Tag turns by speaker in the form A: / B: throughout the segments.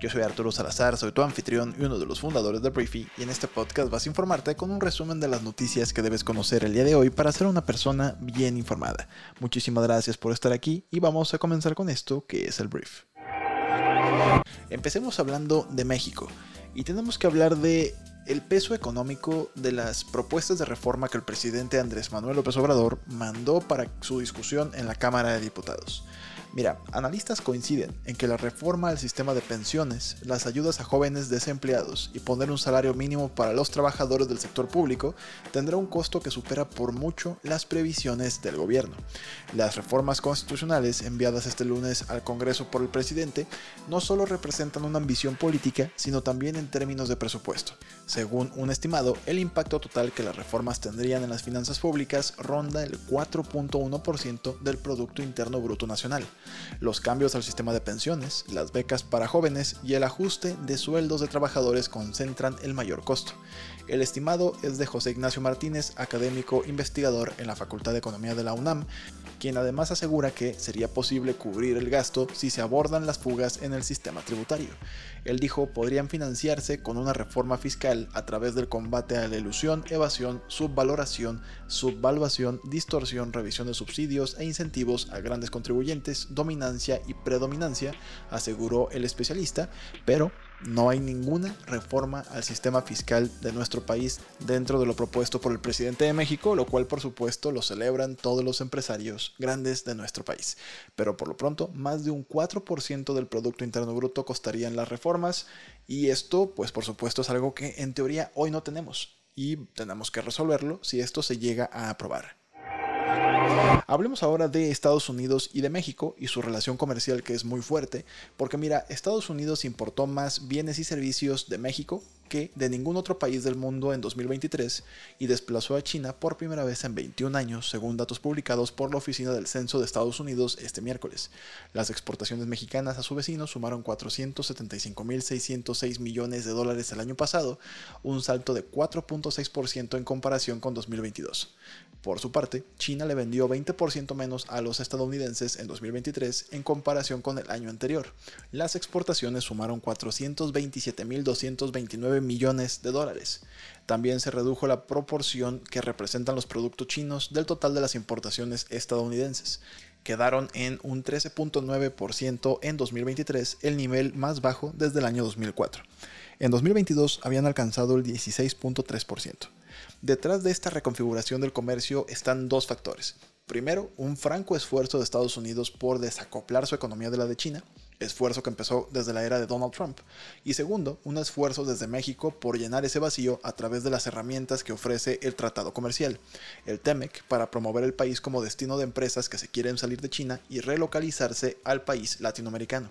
A: Yo soy Arturo Salazar, soy tu anfitrión y uno de los fundadores de Briefy y en este podcast vas a informarte con un resumen de las noticias que debes conocer el día de hoy para ser una persona bien informada. Muchísimas gracias por estar aquí y vamos a comenzar con esto que es el brief. Empecemos hablando de México y tenemos que hablar de el peso económico de las propuestas de reforma que el presidente Andrés Manuel López Obrador mandó para su discusión en la Cámara de Diputados. Mira, analistas coinciden en que la reforma al sistema de pensiones, las ayudas a jóvenes desempleados y poner un salario mínimo para los trabajadores del sector público tendrá un costo que supera por mucho las previsiones del gobierno. Las reformas constitucionales enviadas este lunes al Congreso por el presidente no solo representan una ambición política, sino también en términos de presupuesto. Según un estimado, el impacto total que las reformas tendrían en las finanzas públicas ronda el 4.1% del Producto Interno Bruto Nacional los cambios al sistema de pensiones, las becas para jóvenes y el ajuste de sueldos de trabajadores concentran el mayor costo. El estimado es de José Ignacio Martínez, académico investigador en la Facultad de Economía de la UNAM, quien además asegura que sería posible cubrir el gasto si se abordan las fugas en el sistema tributario. Él dijo podrían financiarse con una reforma fiscal a través del combate a la ilusión, evasión, subvaloración, subvaluación, distorsión, revisión de subsidios e incentivos a grandes contribuyentes, dominancia y predominancia, aseguró el especialista, pero no hay ninguna reforma al sistema fiscal de nuestro país dentro de lo propuesto por el presidente de México, lo cual por supuesto lo celebran todos los empresarios grandes de nuestro país. Pero por lo pronto, más de un 4% del Producto Interno Bruto costarían las reformas y esto pues por supuesto es algo que en teoría hoy no tenemos y tenemos que resolverlo si esto se llega a aprobar. Hablemos ahora de Estados Unidos y de México y su relación comercial que es muy fuerte, porque mira, Estados Unidos importó más bienes y servicios de México que de ningún otro país del mundo en 2023 y desplazó a China por primera vez en 21 años, según datos publicados por la Oficina del Censo de Estados Unidos este miércoles. Las exportaciones mexicanas a su vecino sumaron 475.606 millones de dólares el año pasado, un salto de 4.6% en comparación con 2022. Por su parte, China le vendió 20% menos a los estadounidenses en 2023 en comparación con el año anterior. Las exportaciones sumaron 427.229 millones de dólares. También se redujo la proporción que representan los productos chinos del total de las importaciones estadounidenses. Quedaron en un 13.9% en 2023, el nivel más bajo desde el año 2004. En 2022 habían alcanzado el 16.3%. Detrás de esta reconfiguración del comercio están dos factores. Primero, un franco esfuerzo de Estados Unidos por desacoplar su economía de la de China, esfuerzo que empezó desde la era de Donald Trump, y segundo, un esfuerzo desde México por llenar ese vacío a través de las herramientas que ofrece el Tratado Comercial, el TEMEC, para promover el país como destino de empresas que se quieren salir de China y relocalizarse al país latinoamericano.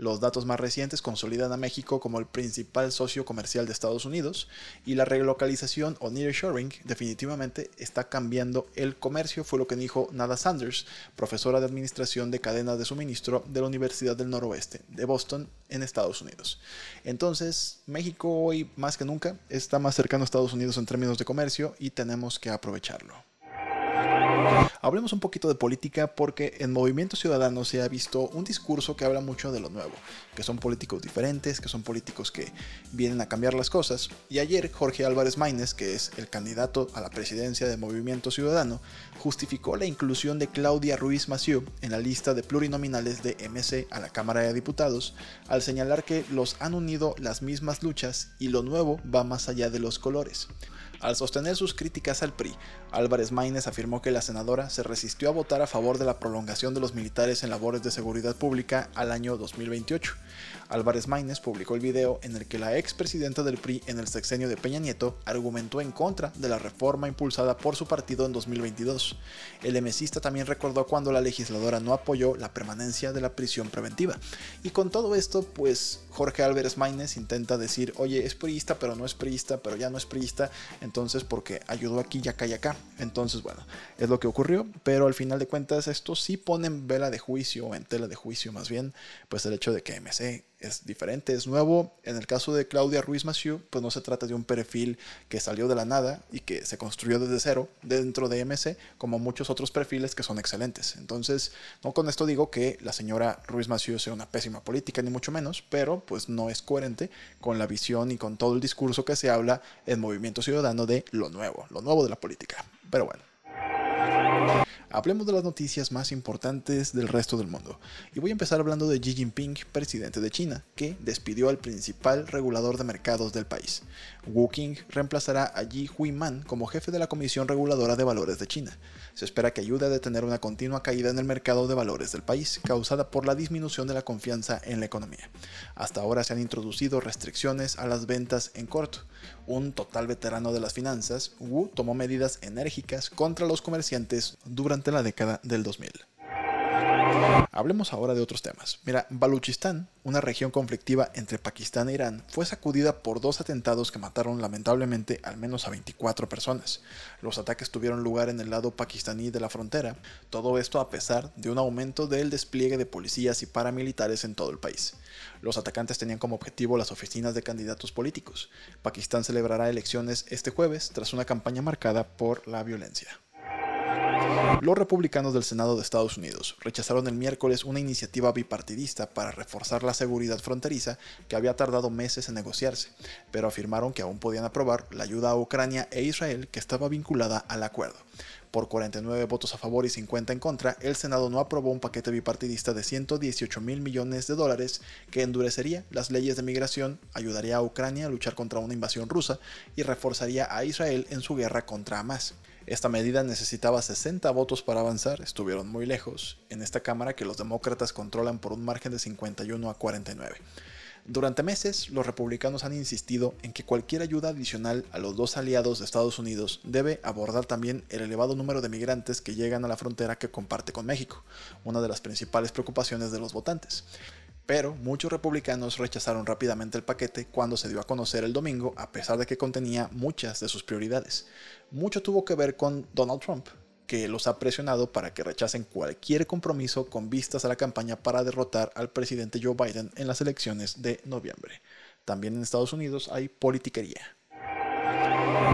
A: Los datos más recientes consolidan a México como el principal socio comercial de Estados Unidos y la relocalización o nearshoring definitivamente está cambiando el comercio, fue lo que dijo Nada Sanders, profesora de Administración de Cadenas de Suministro de la Universidad del Noroeste de Boston en Estados Unidos. Entonces, México hoy más que nunca está más cercano a Estados Unidos en términos de comercio y tenemos que aprovecharlo. Hablemos un poquito de política porque en Movimiento Ciudadano se ha visto un discurso que habla mucho de lo nuevo, que son políticos diferentes, que son políticos que vienen a cambiar las cosas. Y ayer Jorge Álvarez Maínez, que es el candidato a la presidencia de Movimiento Ciudadano, justificó la inclusión de Claudia Ruiz Massieu en la lista de plurinominales de MC a la Cámara de Diputados, al señalar que los han unido las mismas luchas y lo nuevo va más allá de los colores. Al sostener sus críticas al PRI, Álvarez Maínez afirmó que la senadora se resistió a votar a favor de la prolongación de los militares en labores de seguridad pública al año 2028. Álvarez Maínez publicó el video en el que la expresidenta del PRI en el sexenio de Peña Nieto argumentó en contra de la reforma impulsada por su partido en 2022. El MCista también recordó cuando la legisladora no apoyó la permanencia de la prisión preventiva. Y con todo esto, pues Jorge Álvarez Maínez intenta decir, oye, es priista, pero no es priista, pero ya no es priista. Porque ayudó aquí, ya acá y acá. Entonces, bueno, es lo que ocurrió, pero al final de cuentas esto sí pone en vela de juicio, o en tela de juicio más bien, pues el hecho de que MC es diferente, es nuevo. En el caso de Claudia Ruiz Massieu, pues no se trata de un perfil que salió de la nada y que se construyó desde cero dentro de MC, como muchos otros perfiles que son excelentes. Entonces, no con esto digo que la señora Ruiz Massieu sea una pésima política, ni mucho menos, pero pues no es coherente con la visión y con todo el discurso que se habla en Movimiento Ciudadano de lo nuevo, lo nuevo de la política. Pero bueno. Hablemos de las noticias más importantes del resto del mundo. Y voy a empezar hablando de Xi Jinping, presidente de China, que despidió al principal regulador de mercados del país. Wu Qing reemplazará a Yi Huiman como jefe de la Comisión Reguladora de Valores de China. Se espera que ayude a detener una continua caída en el mercado de valores del país, causada por la disminución de la confianza en la economía. Hasta ahora se han introducido restricciones a las ventas en corto. Un total veterano de las finanzas, Wu tomó medidas enérgicas contra los comerciantes durante la década del 2000. Hablemos ahora de otros temas. Mira, Baluchistán, una región conflictiva entre Pakistán e Irán, fue sacudida por dos atentados que mataron lamentablemente al menos a 24 personas. Los ataques tuvieron lugar en el lado pakistaní de la frontera, todo esto a pesar de un aumento del despliegue de policías y paramilitares en todo el país. Los atacantes tenían como objetivo las oficinas de candidatos políticos. Pakistán celebrará elecciones este jueves tras una campaña marcada por la violencia. Los republicanos del Senado de Estados Unidos rechazaron el miércoles una iniciativa bipartidista para reforzar la seguridad fronteriza que había tardado meses en negociarse, pero afirmaron que aún podían aprobar la ayuda a Ucrania e Israel que estaba vinculada al acuerdo. Por 49 votos a favor y 50 en contra, el Senado no aprobó un paquete bipartidista de 118 mil millones de dólares que endurecería las leyes de migración, ayudaría a Ucrania a luchar contra una invasión rusa y reforzaría a Israel en su guerra contra Hamas. Esta medida necesitaba 60 votos para avanzar, estuvieron muy lejos en esta Cámara que los demócratas controlan por un margen de 51 a 49. Durante meses, los republicanos han insistido en que cualquier ayuda adicional a los dos aliados de Estados Unidos debe abordar también el elevado número de migrantes que llegan a la frontera que comparte con México, una de las principales preocupaciones de los votantes. Pero muchos republicanos rechazaron rápidamente el paquete cuando se dio a conocer el domingo, a pesar de que contenía muchas de sus prioridades. Mucho tuvo que ver con Donald Trump, que los ha presionado para que rechacen cualquier compromiso con vistas a la campaña para derrotar al presidente Joe Biden en las elecciones de noviembre. También en Estados Unidos hay politiquería.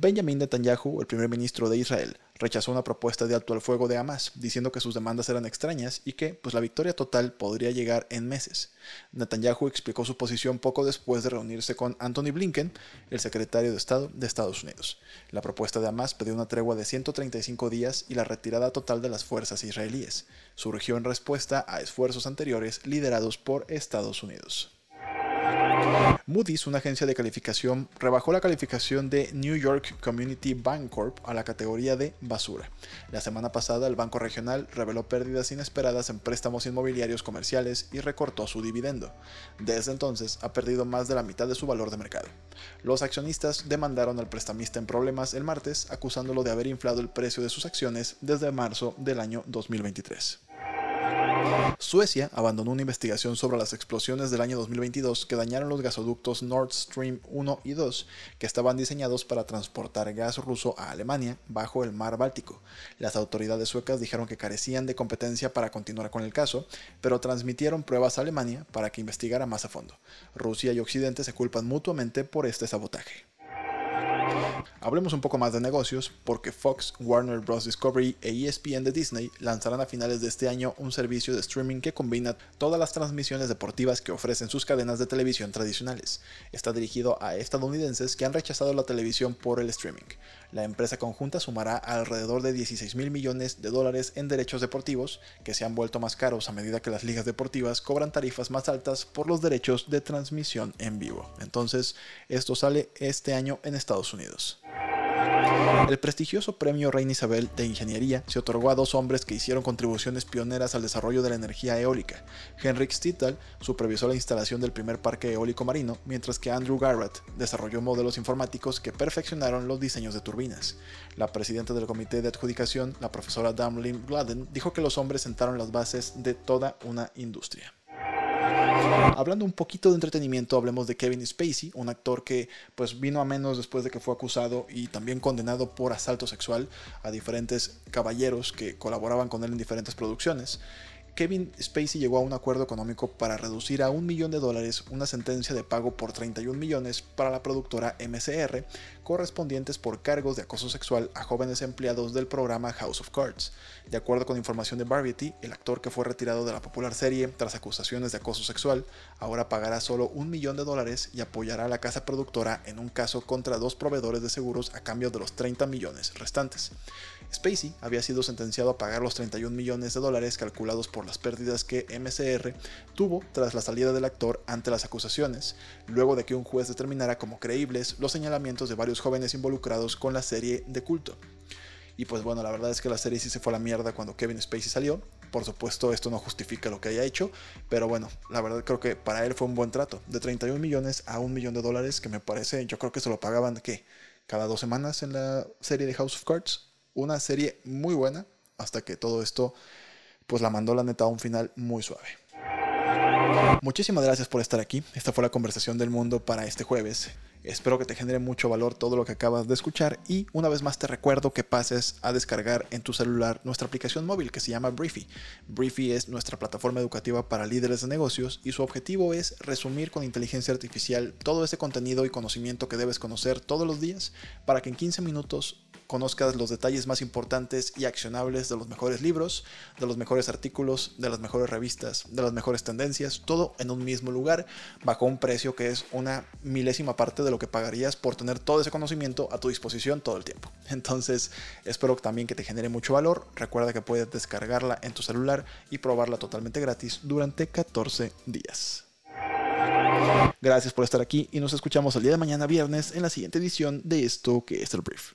A: Benjamin Netanyahu, el primer ministro de Israel, rechazó una propuesta de alto al fuego de Hamas, diciendo que sus demandas eran extrañas y que pues, la victoria total podría llegar en meses. Netanyahu explicó su posición poco después de reunirse con Anthony Blinken, el secretario de Estado de Estados Unidos. La propuesta de Hamas pidió una tregua de 135 días y la retirada total de las fuerzas israelíes. Surgió en respuesta a esfuerzos anteriores liderados por Estados Unidos. Moody's, una agencia de calificación, rebajó la calificación de New York Community Bank Corp a la categoría de basura. La semana pasada, el banco regional reveló pérdidas inesperadas en préstamos inmobiliarios comerciales y recortó su dividendo. Desde entonces, ha perdido más de la mitad de su valor de mercado. Los accionistas demandaron al prestamista en problemas el martes, acusándolo de haber inflado el precio de sus acciones desde marzo del año 2023. Suecia abandonó una investigación sobre las explosiones del año 2022 que dañaron los gasoductos Nord Stream 1 y 2 que estaban diseñados para transportar gas ruso a Alemania bajo el mar Báltico. Las autoridades suecas dijeron que carecían de competencia para continuar con el caso, pero transmitieron pruebas a Alemania para que investigara más a fondo. Rusia y Occidente se culpan mutuamente por este sabotaje. Hablemos un poco más de negocios, porque Fox, Warner Bros. Discovery e ESPN de Disney lanzarán a finales de este año un servicio de streaming que combina todas las transmisiones deportivas que ofrecen sus cadenas de televisión tradicionales. Está dirigido a estadounidenses que han rechazado la televisión por el streaming. La empresa conjunta sumará alrededor de 16 mil millones de dólares en derechos deportivos, que se han vuelto más caros a medida que las ligas deportivas cobran tarifas más altas por los derechos de transmisión en vivo. Entonces, esto sale este año en Estados Unidos. El prestigioso premio Reina Isabel de Ingeniería se otorgó a dos hombres que hicieron contribuciones pioneras al desarrollo de la energía eólica. Henrik Stittal supervisó la instalación del primer parque eólico marino, mientras que Andrew Garrett desarrolló modelos informáticos que perfeccionaron los diseños de turbinas. La presidenta del comité de adjudicación, la profesora Damlin Gladden, dijo que los hombres sentaron las bases de toda una industria. Hablando un poquito de entretenimiento, hablemos de Kevin Spacey, un actor que pues vino a menos después de que fue acusado y también condenado por asalto sexual a diferentes caballeros que colaboraban con él en diferentes producciones. Kevin Spacey llegó a un acuerdo económico para reducir a un millón de dólares una sentencia de pago por 31 millones para la productora MCR, correspondientes por cargos de acoso sexual a jóvenes empleados del programa House of Cards. De acuerdo con información de Variety, el actor que fue retirado de la popular serie tras acusaciones de acoso sexual ahora pagará solo un millón de dólares y apoyará a la casa productora en un caso contra dos proveedores de seguros a cambio de los 30 millones restantes. Spacey había sido sentenciado a pagar los 31 millones de dólares calculados por las pérdidas que MCR tuvo tras la salida del actor ante las acusaciones, luego de que un juez determinara como creíbles los señalamientos de varios jóvenes involucrados con la serie de culto. Y pues bueno, la verdad es que la serie sí se fue a la mierda cuando Kevin Spacey salió. Por supuesto, esto no justifica lo que haya hecho, pero bueno, la verdad creo que para él fue un buen trato. De 31 millones a un millón de dólares, que me parece, yo creo que se lo pagaban, ¿qué? Cada dos semanas en la serie de House of Cards una serie muy buena hasta que todo esto pues la mandó la neta a un final muy suave. Muchísimas gracias por estar aquí. Esta fue la conversación del mundo para este jueves. Espero que te genere mucho valor todo lo que acabas de escuchar y una vez más te recuerdo que pases a descargar en tu celular nuestra aplicación móvil que se llama Briefy. Briefy es nuestra plataforma educativa para líderes de negocios y su objetivo es resumir con inteligencia artificial todo ese contenido y conocimiento que debes conocer todos los días para que en 15 minutos conozcas los detalles más importantes y accionables de los mejores libros, de los mejores artículos, de las mejores revistas, de las mejores tendencias, todo en un mismo lugar, bajo un precio que es una milésima parte de lo que pagarías por tener todo ese conocimiento a tu disposición todo el tiempo. Entonces, espero también que te genere mucho valor. Recuerda que puedes descargarla en tu celular y probarla totalmente gratis durante 14 días. Gracias por estar aquí y nos escuchamos el día de mañana viernes en la siguiente edición de esto que es el brief.